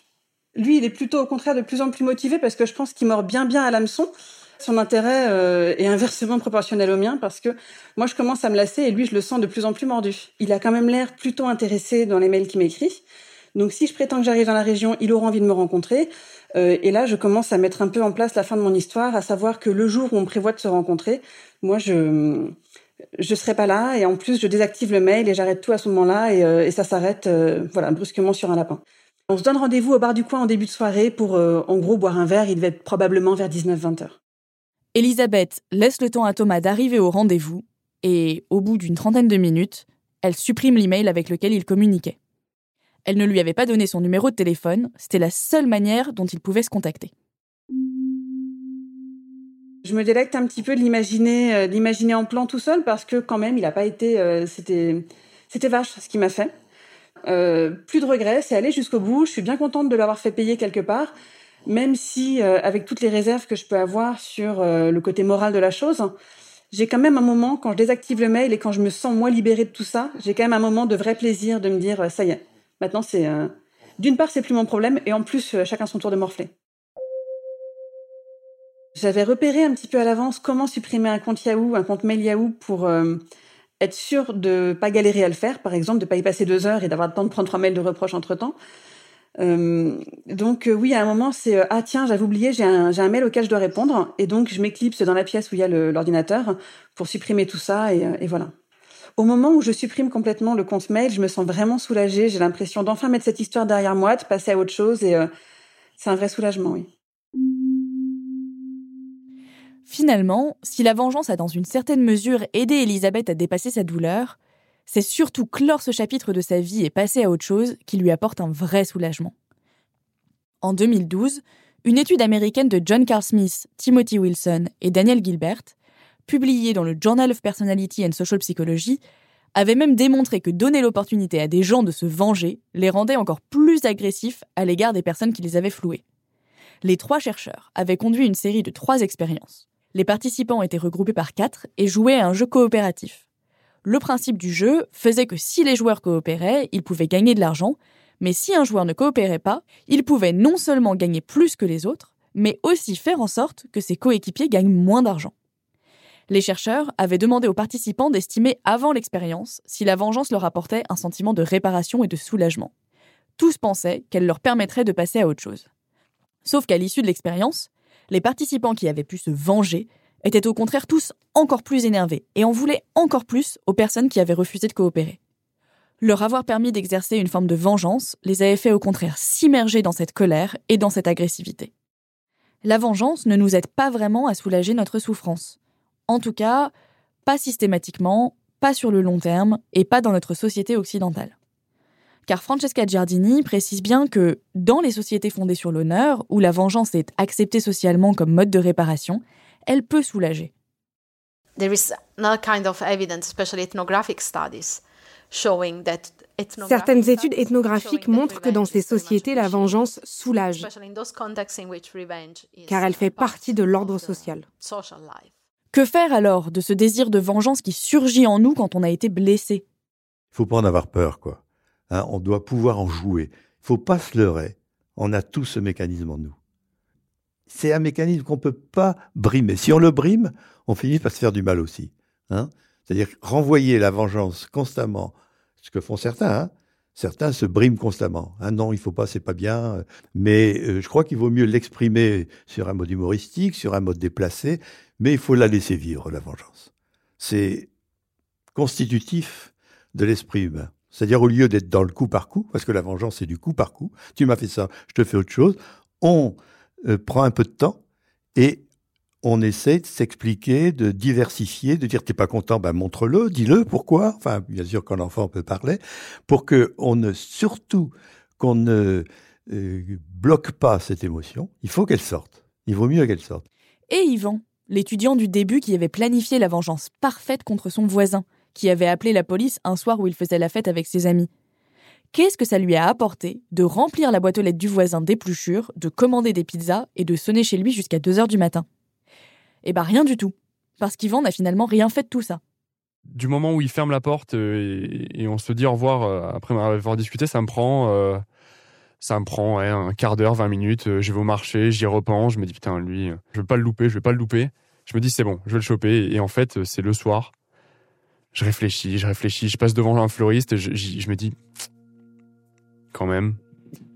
S4: Lui, il est plutôt au contraire de plus en plus motivé parce que je pense qu'il mord bien bien à l'hameçon son intérêt euh, est inversement proportionnel au mien parce que moi je commence à me lasser et lui je le sens de plus en plus mordu. Il a quand même l'air plutôt intéressé dans les mails qu'il m'écrit. Donc si je prétends que j'arrive dans la région, il aura envie de me rencontrer. Euh, et là je commence à mettre un peu en place la fin de mon histoire, à savoir que le jour où on prévoit de se rencontrer, moi je je serai pas là et en plus je désactive le mail et j'arrête tout à ce moment-là et, euh, et ça s'arrête voilà brusquement sur un lapin. On se donne rendez-vous au bar du coin en début de soirée pour en gros boire un verre, il devait être probablement vers 19-20 heures.
S2: Elisabeth laisse le temps à Thomas d'arriver au rendez-vous et, au bout d'une trentaine de minutes, elle supprime l'email avec lequel il communiquait. Elle ne lui avait pas donné son numéro de téléphone, c'était la seule manière dont il pouvait se contacter.
S4: Je me délecte un petit peu de l'imaginer, euh, en plan tout seul parce que quand même, il n'a pas été, euh, c'était, c'était vache ce qu'il m'a fait. Euh, plus de regrets, c'est aller jusqu'au bout. Je suis bien contente de l'avoir fait payer quelque part même si, euh, avec toutes les réserves que je peux avoir sur euh, le côté moral de la chose, j'ai quand même un moment, quand je désactive le mail et quand je me sens moins libérée de tout ça, j'ai quand même un moment de vrai plaisir de me dire, euh, ça y est, maintenant c'est... D'une part, c'est plus mon problème, et en plus, chacun son tour de morfler. J'avais repéré un petit peu à l'avance comment supprimer un compte Yahoo, un compte mail Yahoo pour être sûr de pas galérer à le faire, par exemple, de pas y passer deux heures et d'avoir le temps de prendre trois mails de reproches entre temps. Euh, donc euh, oui, à un moment, c'est euh, ah tiens, j'avais oublié, j'ai un, un mail auquel je dois répondre, et donc je m'éclipse dans la pièce où il y a l'ordinateur pour supprimer tout ça, et, et, voilà. Au moment où je supprime complètement le compte mail, je me sens vraiment soulagée. J'ai l'impression d'enfin mettre cette histoire derrière moi, de passer à autre chose, et c'est un vrai soulagement, oui.
S2: Finalement, si la vengeance a dans une certaine mesure aidé Elisabeth à dépasser sa douleur, C'est surtout clore ce chapitre de sa vie et passer à autre chose qui lui apporte un vrai soulagement. En 2012, une étude américaine de John Carl Smith, Timothy Wilson et Daniel Gilbert, publiée dans le Journal of Personality and Social Psychology, avait même démontré que donner l'opportunité à des gens de se venger les rendait encore plus agressifs à l'égard des personnes qui les avaient floués. Les trois chercheurs avaient conduit une série de trois expériences. Les participants étaient regroupés par quatre et jouaient à un jeu coopératif. Le principe du jeu faisait que si les joueurs coopéraient, ils pouvaient gagner de l'argent, mais si un joueur ne coopérait pas, il pouvait non seulement gagner plus que les autres, mais aussi faire en sorte que ses coéquipiers gagnent moins d'argent. Les chercheurs avaient demandé aux participants d'estimer avant l'expérience si la vengeance leur apportait un sentiment de réparation et de soulagement. Tous pensaient qu'elle leur permettrait de passer à autre chose. Sauf qu'à l'issue de l'expérience, les participants qui avaient pu se venger étaient au contraire tous encore plus énervés et en voulaient encore plus aux personnes qui avaient refusé de coopérer. Leur avoir permis d'exercer une forme de vengeance les avait fait au contraire s'immerger dans cette colère et dans cette agressivité. La vengeance ne nous aide pas vraiment à soulager notre souffrance. En tout cas, pas systématiquement, pas sur le long terme et pas dans notre société occidentale. Car Francesca Giardini précise bien que dans les sociétés fondées sur l'honneur, où la vengeance est acceptée socialement comme mode de réparation, elle peut soulager.
S6: Certaines études ethnographiques montrent que dans ces sociétés, la vengeance soulage, car elle fait partie de l'ordre social.
S2: Que faire alors de ce désir de vengeance qui surgit en nous quand on a été blessé?
S5: Il faut pas en avoir peur, quoi. Hein, on doit pouvoir en jouer. Il faut pas se leurrer. On a tout ce mécanisme en nous. C'est un mécanisme qu'on peut pas brimer. Si on le brime, on finit par se faire du mal aussi. Hein C'est-à-dire renvoyer la vengeance constamment, ce que font certains. Hein certains se briment constamment. Ah non, il faut pas, c'est pas bien. Mais euh, je crois qu'il vaut mieux l'exprimer sur un mode humoristique, sur un mode déplacé, mais il faut la laisser vivre, la vengeance. C'est constitutif de l'esprit humain. C'est-à-dire au lieu d'être dans le coup par coup, parce que la vengeance c'est du coup par coup, tu m'as fait ça, je te fais autre chose, on euh, prend un peu de temps et on essaie de s'expliquer, de diversifier, de dire t'es pas content, ben montre-le, dis-le, pourquoi? Enfin, bien sûr quand l'enfant peut parler, pour que on ne surtout qu'on ne euh, bloque pas cette émotion. Il faut qu'elle sorte. Il vaut mieux qu'elle sorte.
S2: Et Yvan, l'étudiant du début qui avait planifié la vengeance parfaite contre son voisin, qui avait appelé la police un soir où il faisait la fête avec ses amis. Qu'est-ce que ça lui a apporté de remplir la boîte aux lettres du voisin d'épluchures, de commander des pizzas et de sonner chez lui jusqu'à 2 heures du matin? Eh ben rien du tout, parce qu'Yvan n'a finalement rien fait de tout ça.
S3: Du moment où il ferme la porte euh, et, on se dit au revoir euh, après avoir discuté, ça me prend euh, ça me prend un quart d'heure, 20 minutes. Je vais au marché, j'y repense. Je me dis, putain, lui, je vais pas le louper, je vais pas le louper. Je me dis, c'est bon, je vais le choper. Et en fait, c'est le soir. Je réfléchis, je réfléchis. Je passe devant un fleuriste. Je, je me dis, quand même,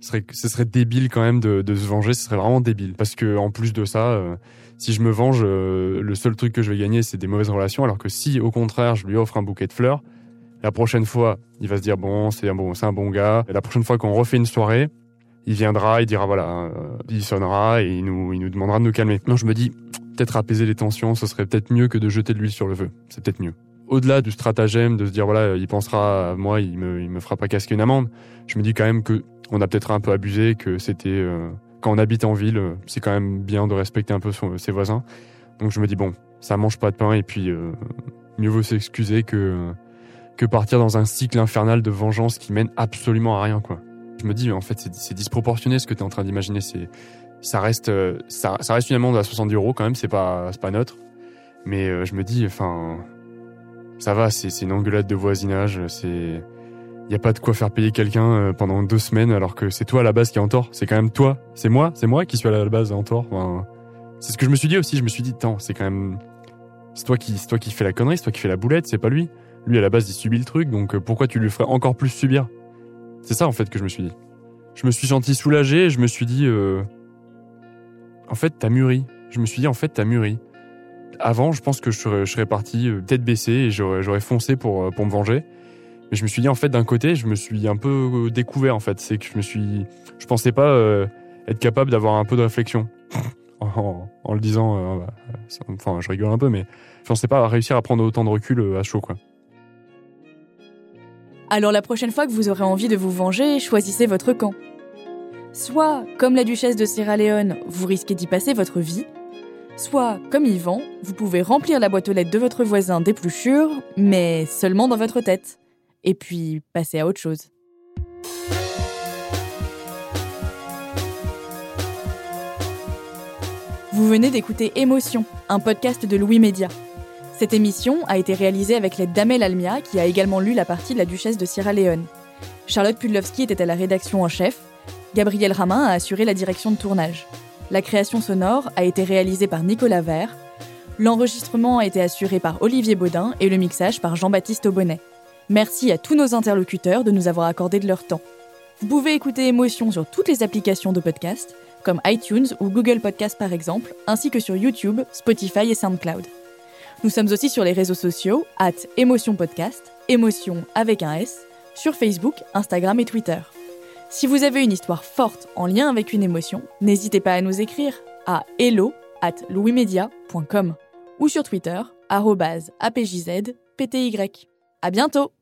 S3: ce serait, débile quand même de, se venger. Ce serait vraiment débile. Parce que en plus de ça, euh, si je me venge, le seul truc que je vais gagner, c'est des mauvaises relations. Alors que si, au contraire, je lui offre un bouquet de fleurs, la prochaine fois, il va se dire bon, c'est un bon, c'est un bon gars. Et la prochaine fois qu'on refait une soirée, il viendra, il dira voilà, euh, il sonnera et il nous, il nous demandera de nous calmer. Non, je me dis peut-être apaiser les tensions, ce serait peut-être mieux que de jeter de l'huile sur le feu. C'est peut-être mieux. Au-delà du stratagème de se dire voilà, il pensera à moi, il me, il me fera pas casquer une amende. Je me dis quand même que on a peut-être un peu abusé, que c'était euh, quand on habite en ville, c'est quand même bien de respecter un peu ses voisins. Donc je me dis bon, ça mange pas de pain et puis euh, mieux vaut s'excuser que que partir dans un cycle infernal de vengeance qui mène absolument à rien, quoi. Je me dis, en fait, c'est disproportionné ce que tu es en train d'imaginer. C'est, ça reste, euh, ça, reste une amende à 70 euros quand même, c'est pas, c'est pas neutre. Mais euh, je me dis, enfin, ça va, c'est une engueulade de voisinage, c'est, y a pas de quoi faire payer quelqu'un euh, pendant deux semaines alors que c'est toi à la base qui est en tort. C'est quand même toi, c'est moi, c'est moi qui suis à la base en tort. C'est ce que je me suis dit aussi. Je me suis dit, tant, c'est quand même, c'est toi qui, toi qui fais la connerie, c'est toi qui fais la boulette, c'est pas lui. Lui, à la base, il subit le truc, donc euh, pourquoi tu lui ferais encore plus subir? C'est ça, en fait, que je me suis dit. Je me suis senti soulagé je me suis dit, euh, en fait, t'as mûri. Je me suis dit, en fait, t'as mûri. Avant, je pense que je serais, parti euh, tête baissée et j'aurais foncé pour, pour me venger. Mais je me suis dit, en fait, d'un côté, je me suis un peu découvert, en fait. C'est que je me suis. Je pensais pas être capable d'avoir un peu de réflexion. en, le disant. Enfin, je rigole un peu, mais je pensais pas réussir à prendre autant de recul à chaud, quoi.
S2: Alors la prochaine fois que vous aurez envie de vous venger, choisissez votre camp. Soit, comme la duchesse de Sierra Leone, vous risquez d'y passer votre vie, soit, comme Yvan, vous pouvez remplir la boîte aux lettres de votre voisin d'épluchures, mais seulement dans votre tête. Et puis passer à autre chose. Vous venez d'écouter Émotion, un podcast de Louis Média. Cette émission a été réalisée avec l'aide d'Amel Almia, qui a également lu la partie de la duchesse de Sierra Leone. Charlotte Pudlowski était à la rédaction en chef. Gabriel Ramin a assuré la direction de tournage. La création sonore a été réalisée par Nicolas Vert. L'enregistrement a été assuré par Olivier Baudin et le mixage par Jean-Baptiste Aubonnet. Merci à tous nos interlocuteurs de nous avoir accordé de leur temps. Vous pouvez écouter Émotion sur toutes les applications de podcast, comme iTunes ou Google Podcast par exemple, ainsi que sur YouTube, Spotify et SoundCloud. Nous sommes aussi sur les réseaux sociaux, at Émotion Podcast, émotion avec un S, sur Facebook, Instagram et Twitter. Si vous avez une histoire forte en lien avec une émotion, n'hésitez pas à nous écrire à hello at louismedia.com ou sur Twitter, apjzpty. À bientôt!